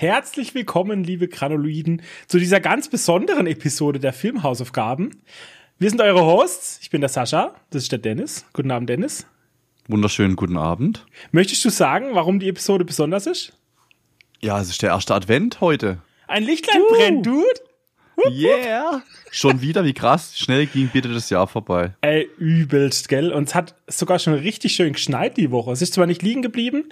Herzlich willkommen, liebe Granuloiden, zu dieser ganz besonderen Episode der Filmhausaufgaben. Wir sind eure Hosts. Ich bin der Sascha, das ist der Dennis. Guten Abend, Dennis. Wunderschönen guten Abend. Möchtest du sagen, warum die Episode besonders ist? Ja, es ist der erste Advent heute. Ein Lichtlein uh. brennt, Dude. Yeah. Schon wieder, wie krass. Schnell ging bitte das Jahr vorbei. Ey, übelst, gell? Und es hat sogar schon richtig schön geschneit die Woche. Es ist zwar nicht liegen geblieben,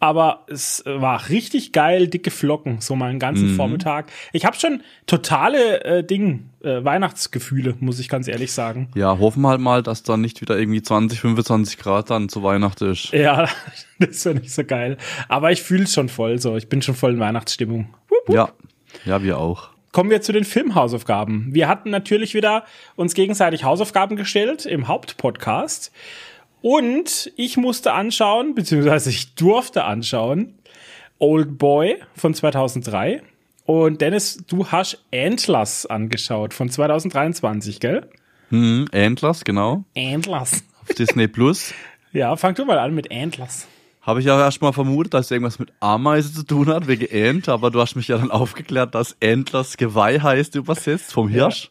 aber es war richtig geil, dicke Flocken, so mal einen ganzen mhm. Vormittag. Ich habe schon totale äh, Ding, äh, Weihnachtsgefühle, muss ich ganz ehrlich sagen. Ja, hoffen wir halt mal, dass dann nicht wieder irgendwie 20, 25 Grad dann zu Weihnachten ist. Ja, das wäre nicht so geil. Aber ich fühle es schon voll so. Ich bin schon voll in Weihnachtsstimmung. Wupp, wupp. Ja, ja, wir auch kommen wir zu den Filmhausaufgaben. Wir hatten natürlich wieder uns gegenseitig Hausaufgaben gestellt im Hauptpodcast. Und ich musste anschauen, beziehungsweise ich durfte anschauen, Old Boy von 2003. Und Dennis, du hast Antlers angeschaut von 2023, gell? Hm, Antlers, genau. Antlers. Auf Disney Plus. ja, fang du mal an mit Antlers. Habe ich auch erstmal vermutet, dass es irgendwas mit Ameise zu tun hat, wegen Ent, aber du hast mich ja dann aufgeklärt, dass Entlers Geweih heißt übersetzt vom Hirsch. Ja.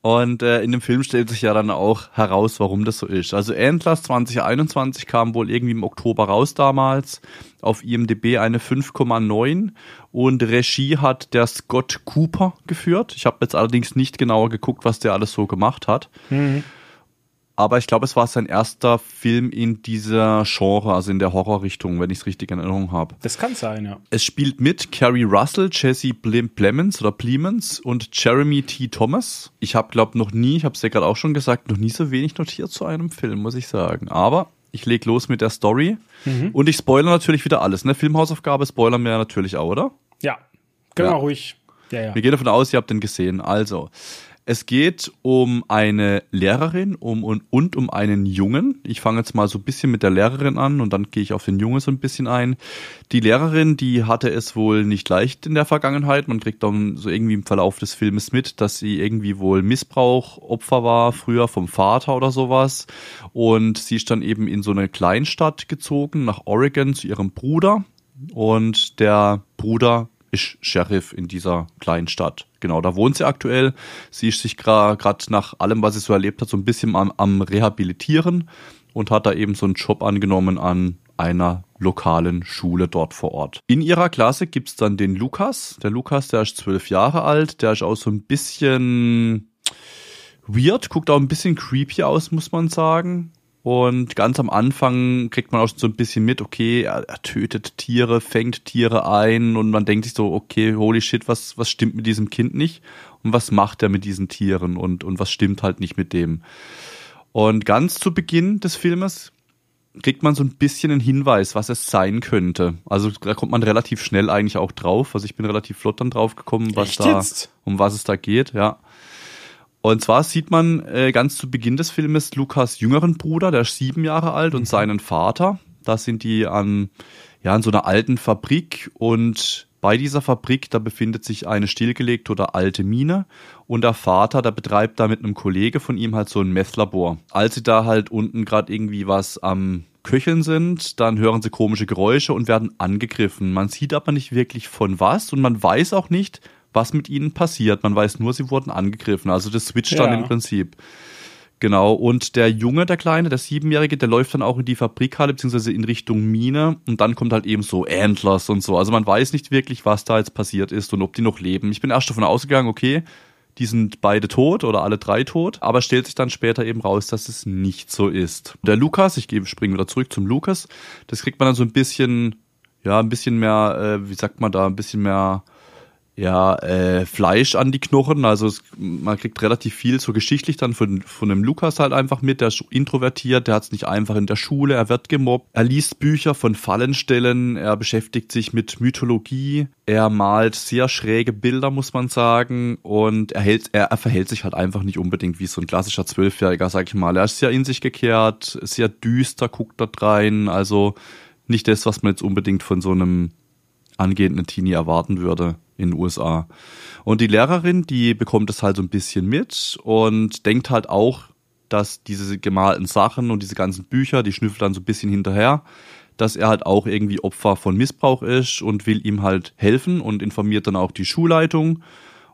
Und äh, in dem Film stellt sich ja dann auch heraus, warum das so ist. Also Antlers 2021 kam wohl irgendwie im Oktober raus damals. Auf IMDb eine 5,9 und Regie hat der Scott Cooper geführt. Ich habe jetzt allerdings nicht genauer geguckt, was der alles so gemacht hat. Mhm aber ich glaube, es war sein erster Film in dieser Genre, also in der Horrorrichtung, wenn ich es richtig in Erinnerung habe. Das kann sein, ja. Es spielt mit Carrie Russell, Jesse Plemons oder Plemons und Jeremy T. Thomas. Ich habe, glaube noch nie, ich habe es ja gerade auch schon gesagt, noch nie so wenig notiert zu einem Film, muss ich sagen. Aber ich leg los mit der Story mhm. und ich spoilere natürlich wieder alles. Ne? Filmhausaufgabe spoilern wir natürlich auch, oder? Ja, genau, ja. ruhig. Ja, ja. Wir gehen davon aus, ihr habt den gesehen. Also, es geht um eine Lehrerin um, und, und um einen Jungen. Ich fange jetzt mal so ein bisschen mit der Lehrerin an und dann gehe ich auf den Jungen so ein bisschen ein. Die Lehrerin, die hatte es wohl nicht leicht in der Vergangenheit. Man kriegt dann so irgendwie im Verlauf des Filmes mit, dass sie irgendwie wohl Missbrauchopfer war, früher vom Vater oder sowas. Und sie ist dann eben in so eine Kleinstadt gezogen, nach Oregon zu ihrem Bruder. Und der Bruder ist Sheriff in dieser kleinen Stadt. Genau, da wohnt sie aktuell. Sie ist sich gerade nach allem, was sie so erlebt hat, so ein bisschen am, am Rehabilitieren und hat da eben so einen Job angenommen an einer lokalen Schule dort vor Ort. In ihrer Klasse gibt's dann den Lukas. Der Lukas, der ist zwölf Jahre alt, der ist auch so ein bisschen weird, guckt auch ein bisschen creepy aus, muss man sagen. Und ganz am Anfang kriegt man auch so ein bisschen mit, okay, er, er, tötet Tiere, fängt Tiere ein und man denkt sich so, okay, holy shit, was, was stimmt mit diesem Kind nicht? Und was macht er mit diesen Tieren und, und was stimmt halt nicht mit dem? Und ganz zu Beginn des Filmes kriegt man so ein bisschen einen Hinweis, was es sein könnte. Also da kommt man relativ schnell eigentlich auch drauf. Also ich bin relativ flott dann drauf gekommen, was Echt da, jetzt? um was es da geht, ja. Und zwar sieht man äh, ganz zu Beginn des Filmes Lukas jüngeren Bruder, der ist sieben Jahre alt, und mhm. seinen Vater. Da sind die an, ja, an so einer alten Fabrik und bei dieser Fabrik, da befindet sich eine stillgelegte oder alte Mine und der Vater, der betreibt da mit einem Kollege von ihm halt so ein Messlabor. Als sie da halt unten gerade irgendwie was am Köcheln sind, dann hören sie komische Geräusche und werden angegriffen. Man sieht aber nicht wirklich von was und man weiß auch nicht, was mit ihnen passiert. Man weiß nur, sie wurden angegriffen. Also das switcht ja. dann im Prinzip. Genau, und der Junge, der Kleine, der Siebenjährige, der läuft dann auch in die Fabrikhalle, beziehungsweise in Richtung Mine und dann kommt halt eben so Antlers und so. Also man weiß nicht wirklich, was da jetzt passiert ist und ob die noch leben. Ich bin erst davon ausgegangen, okay, die sind beide tot oder alle drei tot, aber stellt sich dann später eben raus, dass es nicht so ist. Der Lukas, ich springe wieder zurück zum Lukas, das kriegt man dann so ein bisschen, ja, ein bisschen mehr, äh, wie sagt man da, ein bisschen mehr ja, äh, Fleisch an die Knochen. Also es, man kriegt relativ viel so geschichtlich dann von, von dem Lukas halt einfach mit. Der ist introvertiert, der hat es nicht einfach in der Schule, er wird gemobbt. Er liest Bücher von Fallenstellen, er beschäftigt sich mit Mythologie, er malt sehr schräge Bilder, muss man sagen. Und er, hält, er, er verhält sich halt einfach nicht unbedingt wie so ein klassischer Zwölfjähriger, sag ich mal. Er ist sehr in sich gekehrt, sehr düster, guckt dort rein. Also nicht das, was man jetzt unbedingt von so einem angehenden Teenie erwarten würde in den USA. Und die Lehrerin, die bekommt es halt so ein bisschen mit und denkt halt auch, dass diese gemalten Sachen und diese ganzen Bücher, die schnüffelt dann so ein bisschen hinterher, dass er halt auch irgendwie Opfer von Missbrauch ist und will ihm halt helfen und informiert dann auch die Schulleitung.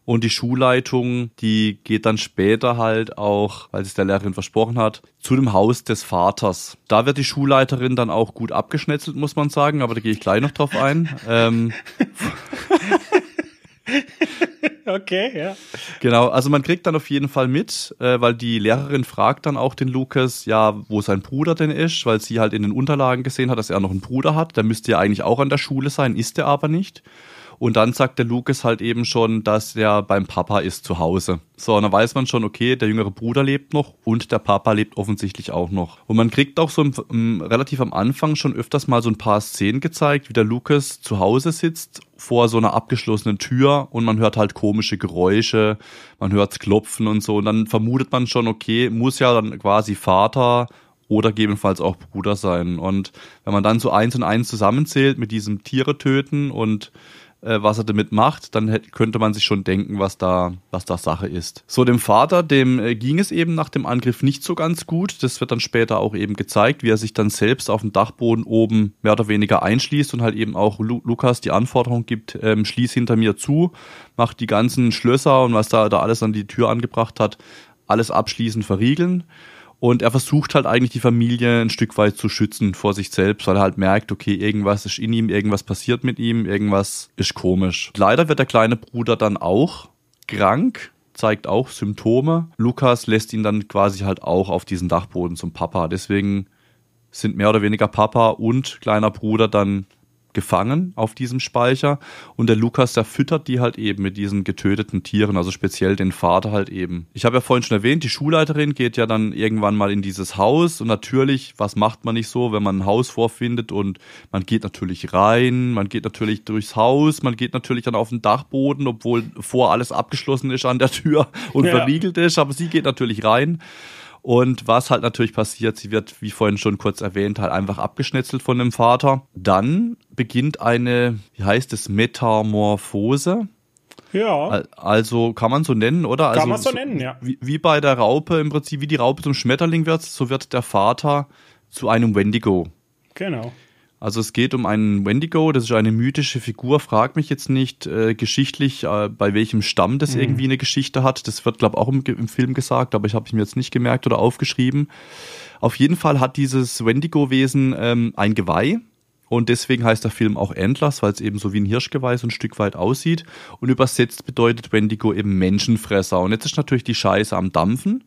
Und die Schulleitung, die geht dann später halt auch, weil es der Lehrerin versprochen hat, zu dem Haus des Vaters. Da wird die Schulleiterin dann auch gut abgeschnetzelt, muss man sagen, aber da gehe ich gleich noch drauf ein. ähm, okay, ja. Genau, also man kriegt dann auf jeden Fall mit, äh, weil die Lehrerin fragt dann auch den Lukas, ja, wo sein Bruder denn ist, weil sie halt in den Unterlagen gesehen hat, dass er noch einen Bruder hat. Der müsste ja eigentlich auch an der Schule sein, ist er aber nicht. Und dann sagt der Lucas halt eben schon, dass er beim Papa ist zu Hause. So, und dann weiß man schon, okay, der jüngere Bruder lebt noch und der Papa lebt offensichtlich auch noch. Und man kriegt auch so im, im, relativ am Anfang schon öfters mal so ein paar Szenen gezeigt, wie der Lucas zu Hause sitzt vor so einer abgeschlossenen Tür und man hört halt komische Geräusche, man hört klopfen und so. Und dann vermutet man schon, okay, muss ja dann quasi Vater oder gegebenenfalls auch Bruder sein. Und wenn man dann so eins und eins zusammenzählt mit diesem Tiere töten und äh, was er damit macht, dann hätte, könnte man sich schon denken, was da, was da Sache ist. So, dem Vater, dem äh, ging es eben nach dem Angriff nicht so ganz gut. Das wird dann später auch eben gezeigt, wie er sich dann selbst auf dem Dachboden oben mehr oder weniger einschließt und halt eben auch Lu Lukas die Anforderung gibt, ähm, schließ hinter mir zu, macht die ganzen Schlösser und was da, da alles an die Tür angebracht hat, alles abschließend verriegeln. Und er versucht halt eigentlich die Familie ein Stück weit zu schützen vor sich selbst, weil er halt merkt, okay, irgendwas ist in ihm, irgendwas passiert mit ihm, irgendwas ist komisch. Leider wird der kleine Bruder dann auch krank, zeigt auch Symptome. Lukas lässt ihn dann quasi halt auch auf diesen Dachboden zum Papa. Deswegen sind mehr oder weniger Papa und kleiner Bruder dann gefangen auf diesem Speicher und der Lukas, der füttert die halt eben mit diesen getöteten Tieren, also speziell den Vater halt eben. Ich habe ja vorhin schon erwähnt, die Schulleiterin geht ja dann irgendwann mal in dieses Haus und natürlich, was macht man nicht so, wenn man ein Haus vorfindet und man geht natürlich rein, man geht natürlich durchs Haus, man geht natürlich dann auf den Dachboden, obwohl vor alles abgeschlossen ist an der Tür und ja. verriegelt ist, aber sie geht natürlich rein. Und was halt natürlich passiert, sie wird, wie vorhin schon kurz erwähnt, halt einfach abgeschnetzelt von dem Vater. Dann beginnt eine, wie heißt es, Metamorphose. Ja. Also kann man so nennen, oder? Kann also, man so nennen, ja. Wie, wie bei der Raupe im Prinzip, wie die Raupe zum Schmetterling wird, so wird der Vater zu einem Wendigo. Genau. Also es geht um einen Wendigo, das ist eine mythische Figur, frag mich jetzt nicht äh, geschichtlich, äh, bei welchem Stamm das mhm. irgendwie eine Geschichte hat. Das wird, glaube ich, auch im, im, Film gesagt, aber ich habe es mir jetzt nicht gemerkt oder aufgeschrieben. Auf jeden Fall hat dieses Wendigo-Wesen ähm, ein Geweih. Und deswegen heißt der Film auch Endless, weil es eben so wie ein Hirschgeweih so ein Stück weit aussieht. Und übersetzt bedeutet Wendigo eben Menschenfresser. Und jetzt ist natürlich die Scheiße am Dampfen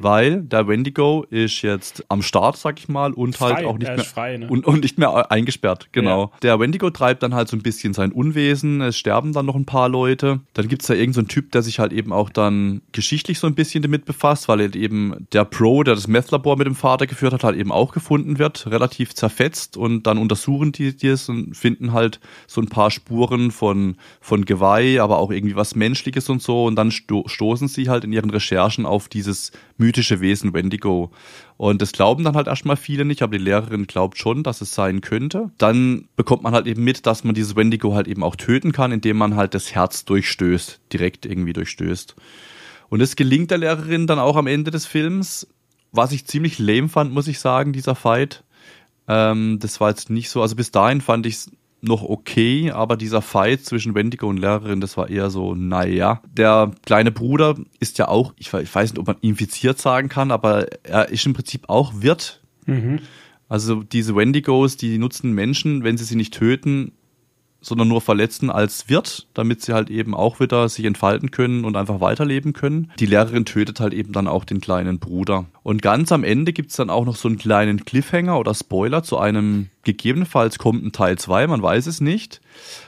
weil der Wendigo ist jetzt am Start, sag ich mal, und halt frei, halt auch nicht mehr frei, ne? und, und nicht mehr eingesperrt, genau. Ja. Der Wendigo treibt dann halt so ein bisschen sein Unwesen, es sterben dann noch ein paar Leute. Dann gibt's da irgendeinen so Typ, der sich halt eben auch dann geschichtlich so ein bisschen damit befasst, weil halt eben der Pro, der das Meth-Labor mit dem Vater geführt hat, halt eben auch gefunden wird, relativ zerfetzt und dann untersuchen die es und finden halt so ein paar Spuren von, von Geweih, aber auch irgendwie was Menschliches und so und dann sto stoßen sie halt in ihren Recherchen auf dieses mythische Wesen Wendigo. Und das glauben dann halt erstmal viele nicht, aber die Lehrerin glaubt schon, dass es sein könnte. Dann bekommt man halt eben mit, dass man dieses Wendigo halt eben auch töten kann, indem man halt das Herz durchstößt, direkt irgendwie durchstößt. Und es gelingt der Lehrerin dann auch am Ende des Films, was ich ziemlich lame fand, muss ich sagen, dieser Fight. Ähm, das war jetzt nicht so, also bis dahin fand ich es noch okay, aber dieser Fight zwischen Wendigo und Lehrerin, das war eher so, naja. Der kleine Bruder ist ja auch, ich weiß nicht, ob man infiziert sagen kann, aber er ist im Prinzip auch Wirt. Mhm. Also diese Wendigos, die nutzen Menschen, wenn sie sie nicht töten, sondern nur verletzen als Wirt, damit sie halt eben auch wieder sich entfalten können und einfach weiterleben können. Die Lehrerin tötet halt eben dann auch den kleinen Bruder. Und ganz am Ende gibt's dann auch noch so einen kleinen Cliffhanger oder Spoiler zu einem, gegebenenfalls kommt ein Teil 2, man weiß es nicht,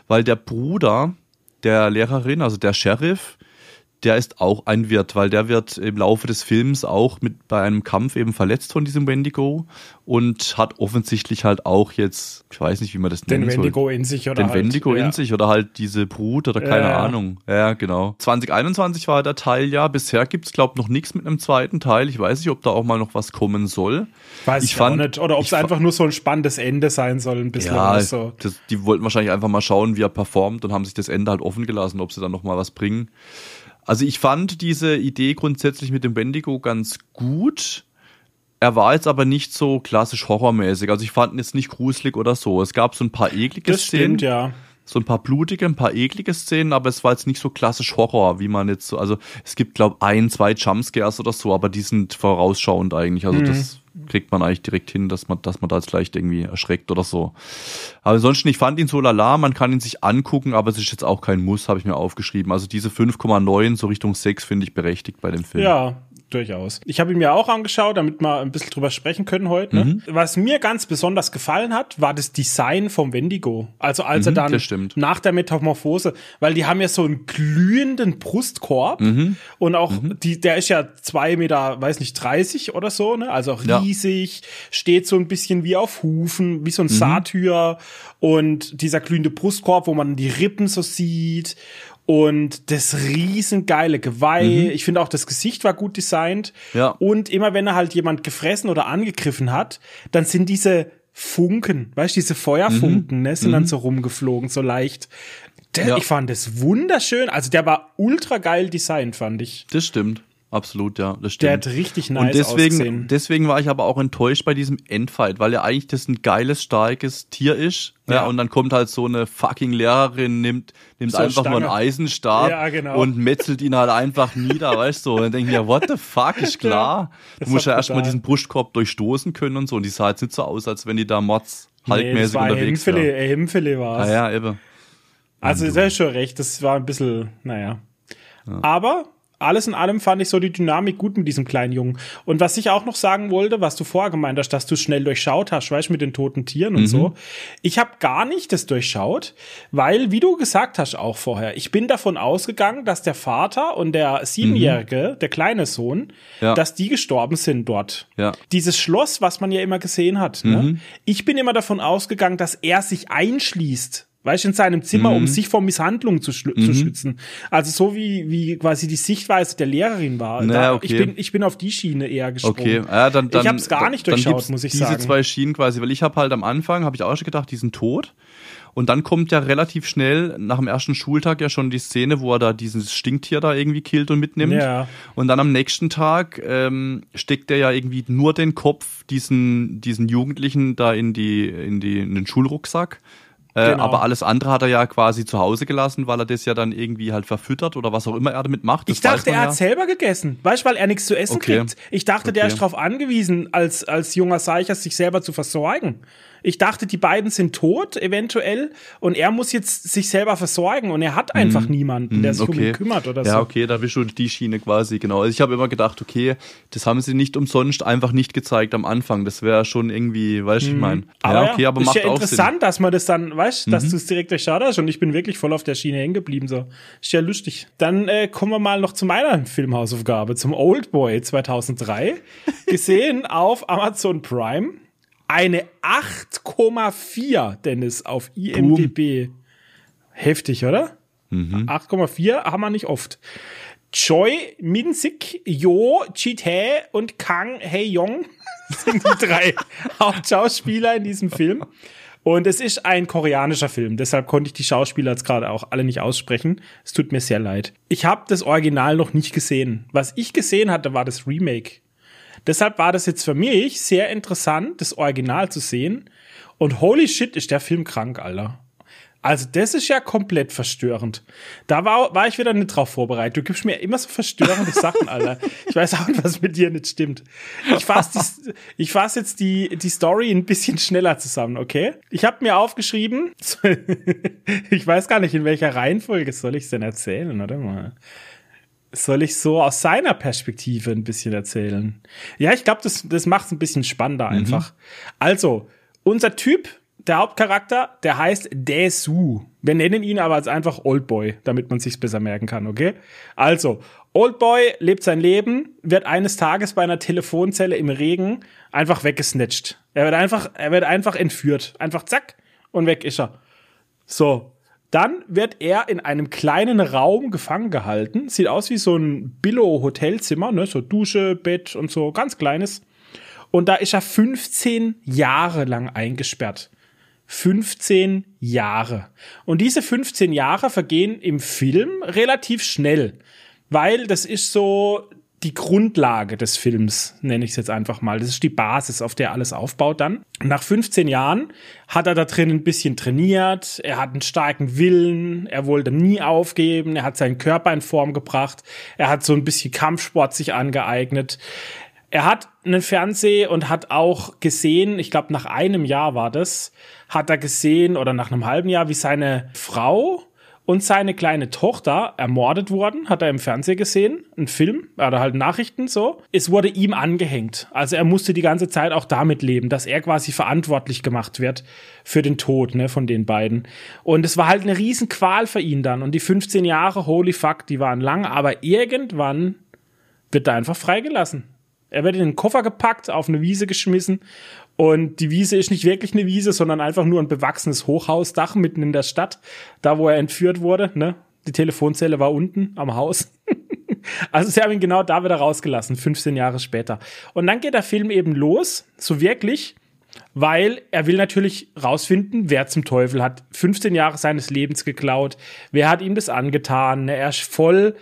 weil der Bruder der Lehrerin, also der Sheriff, der ist auch ein Wirt, weil der wird im Laufe des Films auch mit bei einem Kampf eben verletzt von diesem Wendigo und hat offensichtlich halt auch jetzt, ich weiß nicht, wie man das nennt. Den Wendigo soll, in sich oder Den halt, Wendigo ja. in sich oder halt diese Brut oder keine ja. Ahnung. Ja, genau. 2021 war der Teil ja, bisher gibt's glaube noch nichts mit einem zweiten Teil. Ich weiß nicht, ob da auch mal noch was kommen soll. Weiß ich, ich fand, nicht. Oder ob es einfach nur so ein spannendes Ende sein soll, ein bisschen ja, so. Das, die wollten wahrscheinlich einfach mal schauen, wie er performt und haben sich das Ende halt offen gelassen, ob sie dann noch mal was bringen. Also ich fand diese Idee grundsätzlich mit dem Wendigo ganz gut. er war jetzt aber nicht so klassisch horrormäßig. Also ich fand ihn jetzt nicht gruselig oder so. Es gab so ein paar eklige Das Szenen. stimmt, ja. So ein paar blutige, ein paar eklige Szenen, aber es war jetzt nicht so klassisch Horror, wie man jetzt so, also es gibt, glaube ein, zwei Jumpscares oder so, aber die sind vorausschauend eigentlich. Also das kriegt man eigentlich direkt hin, dass man, dass man da jetzt vielleicht irgendwie erschreckt oder so. Aber ansonsten, ich fand ihn so lala, man kann ihn sich angucken, aber es ist jetzt auch kein Muss, habe ich mir aufgeschrieben. Also diese 5,9 so Richtung 6 finde ich berechtigt bei dem Film. Ja, durchaus. Ich habe ihn mir auch angeschaut, damit wir ein bisschen drüber sprechen können heute. Ne? Mhm. Was mir ganz besonders gefallen hat, war das Design vom Wendigo. Also als er Mhm, dann das stimmt. nach der Metamorphose, weil die haben ja so einen glühenden Brustkorb Mhm. und auch die, der ist ja zwei Meter, weiß nicht, 30 oder so, ne? Also auch Ja. riesig, steht so ein bisschen wie auf Hufen, wie so Mhm. ein Satyr und dieser glühende Brustkorb, wo man die Rippen so sieht und das riesengeile Geweih. Ich finde auch das Gesicht war gut designt. Mhm. Ja. Und immer wenn er halt jemand gefressen oder angegriffen hat, dann sind diese Funken, weißt du, diese Feuerfunken, ne, sind dann so rumgeflogen, so leicht. Der, Mhm. Ja. Ich fand das wunderschön. Also der war ultra geil designt, fand ich. Das stimmt. Absolut, ja, das Der stimmt. hat richtig nice und deswegen, ausgesehen. deswegen war ich aber auch enttäuscht bei diesem Endfight, weil ja eigentlich das ein geiles, starkes Tier ist. Ja. Ja. und dann kommt halt so eine fucking Lehrerin, nimmt, nimmt So einfach nur einen Stange. Eisenstab Ja, genau. und metzelt ihn halt einfach nieder, weißt du. Und dann denke ich mir, what the fuck, ist klar. das du musst ja erstmal diesen Brustkorb durchstoßen können und so. Und die sah jetzt nicht so aus, als wenn die da Mods Nee, haltmäßig ein unterwegs Hemmfilet, wäre. ein Hemmfilet war Ah, ja, eben. Also, ist ja schon recht, das war ein bisschen, naja. Aber alles in allem fand ich so die Dynamik gut mit diesem kleinen Jungen. Und was ich auch noch sagen wollte, was du vorher gemeint hast, dass du schnell durchschaut hast, weißt du, mit den toten Tieren und so. Ich habe gar nicht das durchschaut, weil, wie du gesagt hast auch vorher, ich bin davon ausgegangen, dass der Vater und der Siebenjährige, der kleine Sohn, Ja. dass die gestorben sind dort. Ja. Dieses Schloss, was man ja immer gesehen hat. Ne? Ich bin immer davon ausgegangen, dass er sich einschließt. Weißt du, in seinem Zimmer, Mhm. um sich vor Misshandlungen zu, schl- zu schützen. Also so wie, wie quasi die Sichtweise der Lehrerin war. Na, da, okay. ich, bin, ich bin auf die Schiene eher gesprungen. Okay, ja, dann, dann ich habe es gar nicht dann durchschaut, gibt's muss ich diese sagen. zwei Schienen quasi, weil ich habe halt am Anfang, habe ich auch schon gedacht, die sind tot. Und dann kommt ja relativ schnell nach dem ersten Schultag ja schon die Szene, wo er da dieses Stinktier da irgendwie killt und mitnimmt. Ja. Und dann am nächsten Tag ähm, steckt er ja irgendwie nur den Kopf diesen, diesen Jugendlichen da in die, in die, in den Schulrucksack. Äh, Genau. Aber alles andere hat er ja quasi zu Hause gelassen, weil er das ja dann irgendwie halt verfüttert oder was auch immer er damit macht. Das Ich dachte, er ja. hat selber gegessen. Weißt du, weil er nichts zu essen Okay. kriegt. Ich dachte, der Okay. ist darauf angewiesen, als, als junger Seicher sich selber zu versorgen. Ich dachte, die beiden sind tot, eventuell, und er muss jetzt sich selber versorgen und er hat einfach niemanden, der sich um ihn kümmert oder ja, so. okay, da bist du die Schiene quasi, genau. Also ich habe immer gedacht, okay, das haben sie nicht umsonst einfach nicht gezeigt am Anfang. Das wäre schon irgendwie, weißt du, ich meine. Ja, okay, aber ist macht ja auch interessant, Sinn. Mhm. dass man das dann, weißt, dass du es direkt durchschaut hast und ich bin wirklich voll auf der Schiene hängen geblieben, so. Ist ja lustig. Dann äh, kommen wir mal noch zu meiner Filmhausaufgabe, zum Oldboy 2003, gesehen auf Amazon Prime. Eine 8,4, Dennis, auf IMDb. Heftig, oder? Mhm. 8,4 haben wir nicht oft. Choi Min-sik, Jo Chi-tae und Kang Hae-yong sind die drei Hauptschauspieler in diesem Film. Und es ist ein koreanischer Film, deshalb konnte ich die Schauspieler jetzt gerade auch alle nicht aussprechen. Es tut mir sehr leid. Ich habe das Original noch nicht gesehen. Was ich gesehen hatte, war das Remake. Deshalb war das jetzt für mich sehr interessant, das Original zu sehen. Und holy shit, ist der Film krank, Alter. Also, das ist ja komplett verstörend. Da war, war ich wieder nicht drauf vorbereitet. Du gibst mir immer so verstörende Sachen, Alter. Ich weiß auch was mit dir nicht stimmt. Ich fasse ich fass jetzt die, die Story ein bisschen schneller zusammen, okay? Ich habe mir aufgeschrieben, ich weiß gar nicht, in welcher Reihenfolge soll ich es denn erzählen, oder mal? Soll ich so aus seiner Perspektive ein bisschen erzählen? Ja, ich glaube, das, das macht es ein bisschen spannender einfach. Also, unser Typ, der Hauptcharakter, der heißt Daesu. Wir nennen ihn aber als einfach Oldboy, damit man sich's besser merken kann, okay? Also, Oldboy lebt sein Leben, wird eines Tages bei einer Telefonzelle im Regen einfach weggesnatcht. Er wird einfach, er wird einfach entführt. Einfach zack und weg ist er. So. Dann wird er in einem kleinen Raum gefangen gehalten. Sieht aus wie so ein Billo-Hotelzimmer, ne? So Dusche, Bett und so, ganz kleines. Und da ist er 15 Jahre lang eingesperrt. 15 Jahre. Und diese 15 Jahre vergehen im Film relativ schnell, weil das ist so die Grundlage des Films, nenne ich es jetzt einfach mal. Das ist die Basis, auf der alles aufbaut dann. Nach 15 Jahren hat er da drin ein bisschen trainiert, er hat einen starken Willen, er wollte nie aufgeben, er hat seinen Körper in Form gebracht, er hat so ein bisschen Kampfsport sich angeeignet. Er hat einen Fernseh und hat auch gesehen, ich glaube nach einem Jahr war das, hat er gesehen oder nach einem halben Jahr, wie seine Frau und seine kleine Tochter ermordet wurden, hat er im Fernsehen gesehen, ein Film, oder halt Nachrichten so. Es wurde ihm angehängt. Also er musste die ganze Zeit auch damit leben, dass er quasi verantwortlich gemacht wird für den Tod ne, von den beiden. Und es war halt eine riesen Qual für ihn dann. Und die 15 Jahre, holy fuck, die waren lang, aber irgendwann wird er einfach freigelassen. Er wird in den Koffer gepackt, auf eine Wiese geschmissen und die Wiese ist nicht wirklich eine Wiese, sondern einfach nur ein bewachsenes Hochhausdach mitten in der Stadt, da wo er entführt wurde. Ne? Die Telefonzelle war unten am Haus. also sie haben ihn genau da wieder rausgelassen, 15 Jahre später. Und dann geht der Film eben los, so wirklich, weil er will natürlich rausfinden, wer zum Teufel hat 15 Jahre seines Lebens geklaut, wer hat ihm das angetan. Er ist voll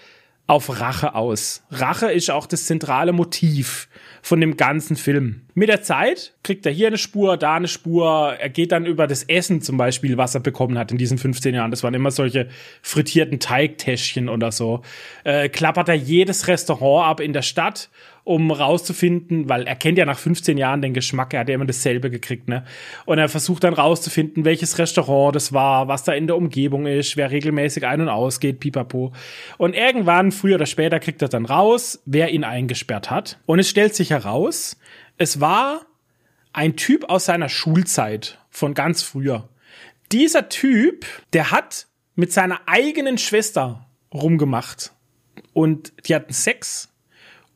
auf Rache aus. Rache ist auch das zentrale Motiv von dem ganzen Film. Mit der Zeit kriegt er hier eine Spur, da eine Spur. Er geht dann über das Essen zum Beispiel, was er bekommen hat in diesen 15 Jahren. Das waren immer solche frittierten Teigtäschchen oder so. Äh, klappert er jedes Restaurant ab in der Stadt um rauszufinden, weil er kennt ja nach 15 Jahren den Geschmack, er hat ja immer dasselbe gekriegt, ne? Und er versucht dann rauszufinden, welches Restaurant das war, was da in der Umgebung ist, wer regelmäßig ein- und ausgeht, pipapo. Und irgendwann, früher oder später, kriegt er dann raus, wer ihn eingesperrt hat. Und es stellt sich heraus, es war ein Typ aus seiner Schulzeit von ganz früher. Dieser Typ, der hat mit seiner eigenen Schwester rumgemacht. Und die hatten Sex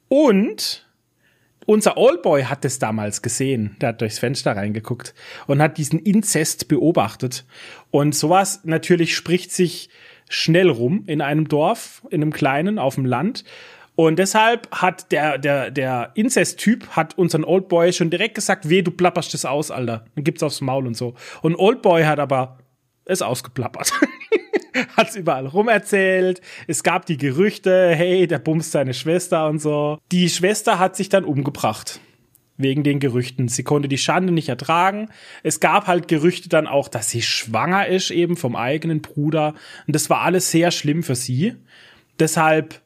und unser Oldboy hat es damals gesehen. Der hat durchs Fenster reingeguckt und hat diesen Inzest beobachtet. Und sowas natürlich spricht sich schnell rum in einem Dorf, in einem kleinen, auf dem Land. Und deshalb hat der, der, der Inzest-Typ hat unseren Oldboy schon direkt gesagt, weh, du plapperst das aus, Alter. Dann gibt's aufs Maul und so. Und Oldboy hat aber es ausgeplappert. hat es überall rumerzählt. Es gab die Gerüchte, hey, der bumst seine Schwester und so. Die Schwester hat sich dann umgebracht. Wegen den Gerüchten. Sie konnte die Schande nicht ertragen. Es gab halt Gerüchte dann auch, dass sie schwanger ist, eben vom eigenen Bruder. Und das war alles sehr schlimm für sie. Deshalb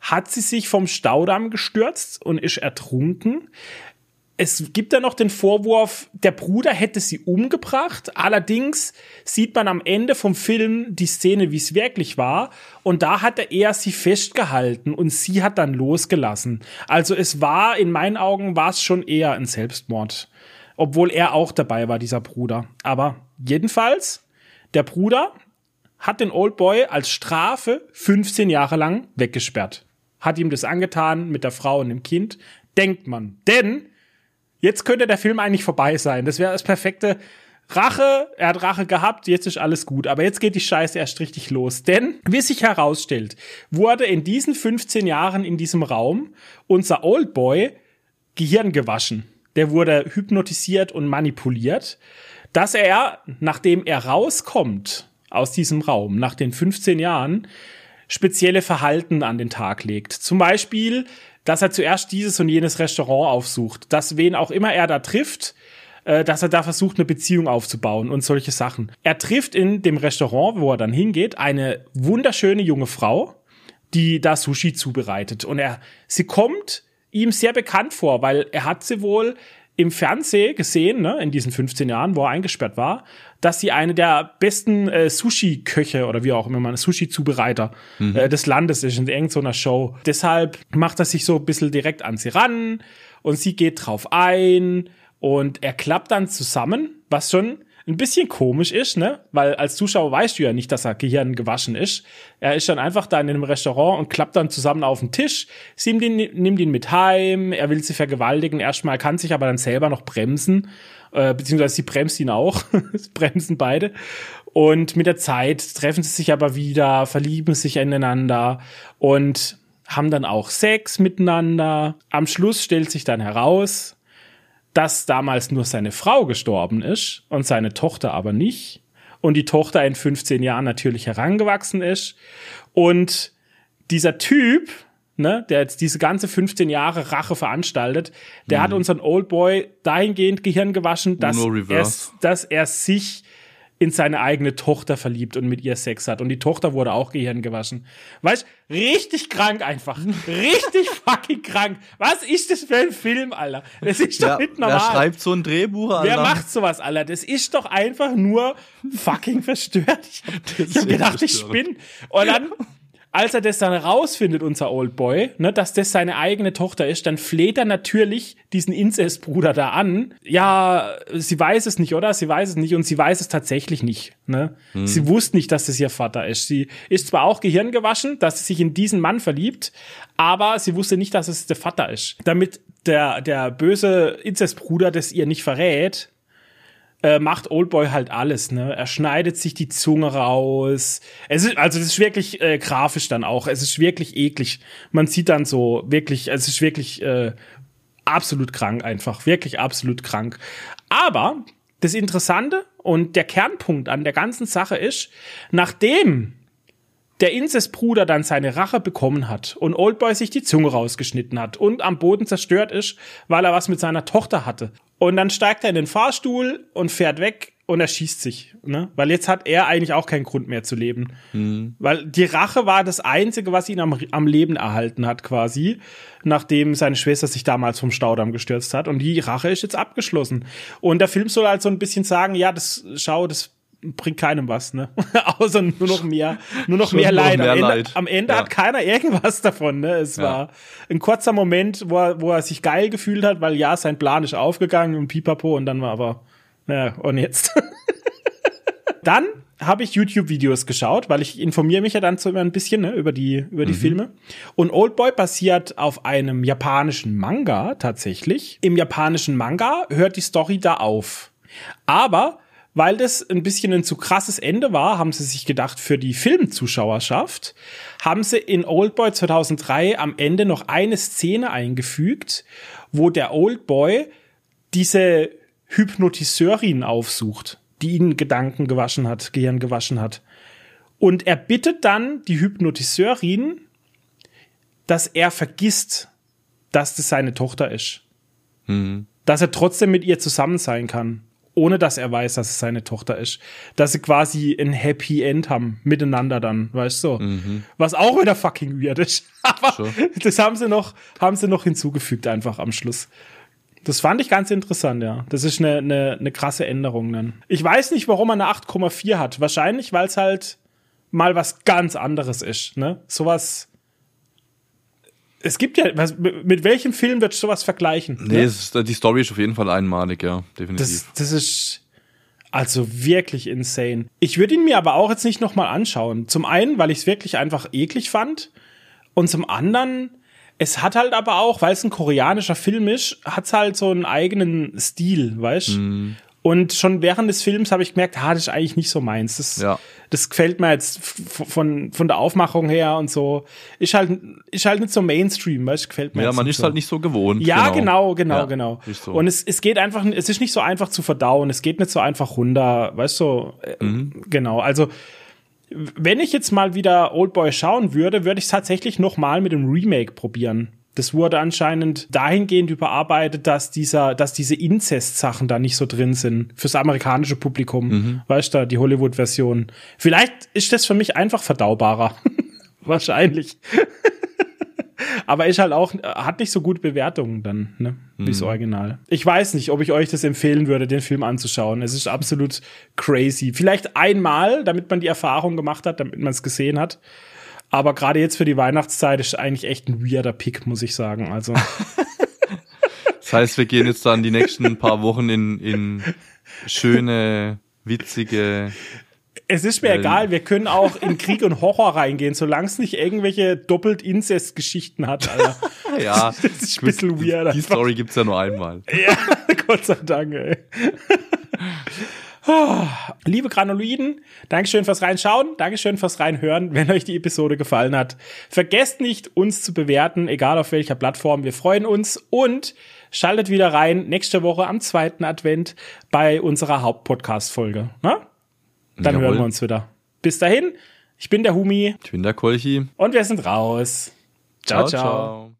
hat sie sich vom Staudamm gestürzt und ist ertrunken es gibt da noch den Vorwurf, der Bruder hätte sie umgebracht. Allerdings sieht man am Ende vom Film die Szene, wie es wirklich war. Und da hat er sie festgehalten und sie hat dann losgelassen. Also es war, in meinen Augen, war es schon eher ein Selbstmord. Obwohl er auch dabei war, dieser Bruder. Aber jedenfalls, der Bruder hat den Old Boy als Strafe 15 Jahre lang weggesperrt. Hat ihm das angetan mit der Frau und dem Kind. Denkt man. Denn Jetzt könnte der Film eigentlich vorbei sein. Das wäre das perfekte Rache. Er hat Rache gehabt, jetzt ist alles gut. Aber jetzt geht die Scheiße erst richtig los. Denn, wie sich herausstellt, wurde in diesen 15 Jahren in diesem Raum unser Oldboy Gehirn gewaschen. Der wurde hypnotisiert und manipuliert, dass er, nachdem er rauskommt aus diesem Raum, nach den 15 Jahren, spezielle Verhalten an den Tag legt. Zum Beispiel dass er zuerst dieses und jenes Restaurant aufsucht, dass wen auch immer er da trifft, äh, dass er da versucht, eine Beziehung aufzubauen und solche Sachen. Er trifft in dem Restaurant, wo er dann hingeht, eine wunderschöne junge Frau, die da Sushi zubereitet. Und er, sie kommt ihm sehr bekannt vor, weil er hat sie wohl im Fernsehen gesehen, ne, in diesen 15 Jahren, wo er eingesperrt war, dass sie eine der besten äh, Sushi-Köche oder wie auch immer man Sushi-Zubereiter mhm. äh, des Landes ist in irgendeiner Show. Deshalb macht er sich so ein bisschen direkt an sie ran und sie geht drauf ein und er klappt dann zusammen, was schon ein bisschen komisch ist, ne? Weil als Zuschauer weißt du ja nicht, dass er Gehirn gewaschen ist. Er ist dann einfach da in einem Restaurant und klappt dann zusammen auf den Tisch. Sie nimmt ihn, nimmt ihn mit heim, er will sie vergewaltigen. Erstmal kann sich aber dann selber noch bremsen, äh, beziehungsweise sie bremst ihn auch. bremsen beide. Und mit der Zeit treffen sie sich aber wieder, verlieben sich ineinander und haben dann auch Sex miteinander. Am Schluss stellt sich dann heraus, dass damals nur seine Frau gestorben ist und seine Tochter aber nicht. Und die Tochter in 15 Jahren natürlich herangewachsen ist. Und dieser Typ, ne, der jetzt diese ganze 15 Jahre Rache veranstaltet, der hat unseren Oldboy dahingehend Gehirn gewaschen, dass er, dass er sich in seine eigene Tochter verliebt und mit ihr Sex hat. Und die Tochter wurde auch Gehirn gewaschen. Weißt richtig krank einfach. Richtig fucking krank. Was ist das für ein Film, Alter? Das ist doch Ja, nicht wer normal. schreibt so ein Drehbuch, Alter? Wer macht sowas, Alter? Das ist doch einfach nur fucking verstört. Ich hab, ich hab gedacht, ich verstörend. spinne. Und dann, als er das dann rausfindet, unser Old Boy, ne, dass das seine eigene Tochter ist, dann fleht er natürlich diesen Inzestbruder da an. Ja, sie weiß es nicht, oder? Sie weiß es nicht und sie weiß es tatsächlich nicht. Ne? Sie wusste nicht, dass das ihr Vater ist. Sie ist zwar auch Gehirn gewaschen, dass sie sich in diesen Mann verliebt, aber sie wusste nicht, dass es der Vater ist. Damit der, der böse Inzestbruder das ihr nicht verrät, äh, macht Oldboy halt alles, ne? Er schneidet sich die Zunge raus. Es ist, also das ist wirklich äh, grafisch dann auch. Es ist wirklich eklig. Man sieht dann so wirklich, es ist wirklich äh, absolut krank einfach. Wirklich absolut krank. Aber das Interessante und der Kernpunkt an der ganzen Sache ist, nachdem der Inzestbruder dann seine Rache bekommen hat und Oldboy sich die Zunge rausgeschnitten hat und am Boden zerstört ist, weil er was mit seiner Tochter hatte. Und dann steigt er in den Fahrstuhl und fährt weg und erschießt sich, ne? Weil jetzt hat er eigentlich auch keinen Grund mehr zu leben. Weil die Rache war das Einzige, was ihn am, am Leben erhalten hat, quasi, nachdem seine Schwester sich damals vom Staudamm gestürzt hat. Und die Rache ist jetzt abgeschlossen. Und der Film soll halt so ein bisschen sagen, ja, das, schau, das bringt keinem was, ne? Außer nur noch mehr, nur noch mehr noch Leid. mehr am Ende, Leid. am Ende Ja. hat keiner irgendwas davon, ne? Es Ja. war ein kurzer Moment, wo er, wo er sich geil gefühlt hat, weil ja, sein Plan ist aufgegangen und pipapo und dann war aber, naja, und jetzt. dann habe ich YouTube-Videos geschaut, weil ich informiere mich ja dann so immer ein bisschen ne, über die, über die Filme. Und Oldboy basiert auf einem japanischen Manga tatsächlich. Im japanischen Manga hört die Story da auf. Aber weil das ein bisschen ein zu krasses Ende war, haben sie sich gedacht, für die Filmzuschauerschaft haben sie in Oldboy 2003 am Ende noch eine Szene eingefügt, wo der Oldboy diese Hypnotiseurin aufsucht, die ihn Gedanken gewaschen hat, Gehirn gewaschen hat. Und er bittet dann die Hypnotiseurin, dass er vergisst, dass das seine Tochter ist. Dass er trotzdem mit ihr zusammen sein kann, ohne dass er weiß, dass es seine Tochter ist. Dass sie quasi ein Happy End haben, miteinander dann, weißt du? Was auch wieder fucking weird ist. Aber Sure. das haben sie noch, haben sie noch hinzugefügt einfach am Schluss. Das fand ich ganz interessant, ja. Das ist eine, eine, eine krasse Änderung dann. Ich weiß nicht, warum er eine 8,4 hat. Wahrscheinlich, weil es halt mal was ganz anderes ist, ne? Sowas. Es gibt ja, was, mit welchem Film wird sowas vergleichen? Nee, ne? ist, die Story ist auf jeden Fall einmalig, ja, definitiv. Das, das ist also wirklich insane. Ich würde ihn mir aber auch jetzt nicht nochmal anschauen. Zum einen, weil ich es wirklich einfach eklig fand. Und zum anderen, es hat halt aber auch, weil es ein koreanischer Film ist, hat es halt so einen eigenen Stil, weißt Mhm. Und schon während des Films habe ich gemerkt, ha, das ist eigentlich nicht so meins. Das, Ja. das gefällt mir jetzt von, von der Aufmachung her und so. Ist halt, ist halt nicht so Mainstream, weißt gefällt mir ja, man ist so. halt nicht so gewohnt. Ja, genau, genau, Ja, genau. so. Und es, es geht einfach, es ist nicht so einfach zu verdauen, es geht nicht so einfach runter, weißt du, äh, Mhm. genau. Also, wenn ich jetzt mal wieder Oldboy schauen würde, würde ich es tatsächlich noch mal mit dem Remake probieren. Das wurde anscheinend dahingehend überarbeitet, dass dieser, dass diese Inzest-Sachen da nicht so drin sind fürs amerikanische Publikum. Mhm. Weißt du, die Hollywood-Version. Vielleicht ist das für mich einfach verdaubarer. Wahrscheinlich. Aber ist halt auch, hat nicht so gute Bewertungen dann, ne? Wie das Original. Ich weiß nicht, ob ich euch das empfehlen würde, den Film anzuschauen. Es ist absolut crazy. Vielleicht einmal, damit man die Erfahrung gemacht hat, damit man es gesehen hat. Aber gerade jetzt für die Weihnachtszeit ist eigentlich echt ein weirder Pick, muss ich sagen. Also, Das heißt, wir gehen jetzt dann die nächsten paar Wochen in, in schöne, witzige. es ist mir Ähm. egal, wir können auch in Krieg und Horror reingehen, solange es nicht irgendwelche doppelt Inzest-Geschichten hat, Alter. Ja, Das ist ein bisschen weird Die einfach. Story gibt's ja nur einmal. Ja, Gott sei Dank, ey. Liebe Granuloiden, Dankeschön fürs Reinschauen, Dankeschön fürs Reinhören, wenn euch die Episode gefallen hat. Vergesst nicht, uns zu bewerten, egal auf welcher Plattform. Wir freuen uns und schaltet wieder rein nächste Woche am zweiten Advent bei unserer Hauptpodcast-Folge. Na? Dann Jawohl. hören wir uns wieder. Bis dahin, ich bin der Humi Ich bin der Kolchi. und wir sind raus. ciao. ciao. ciao.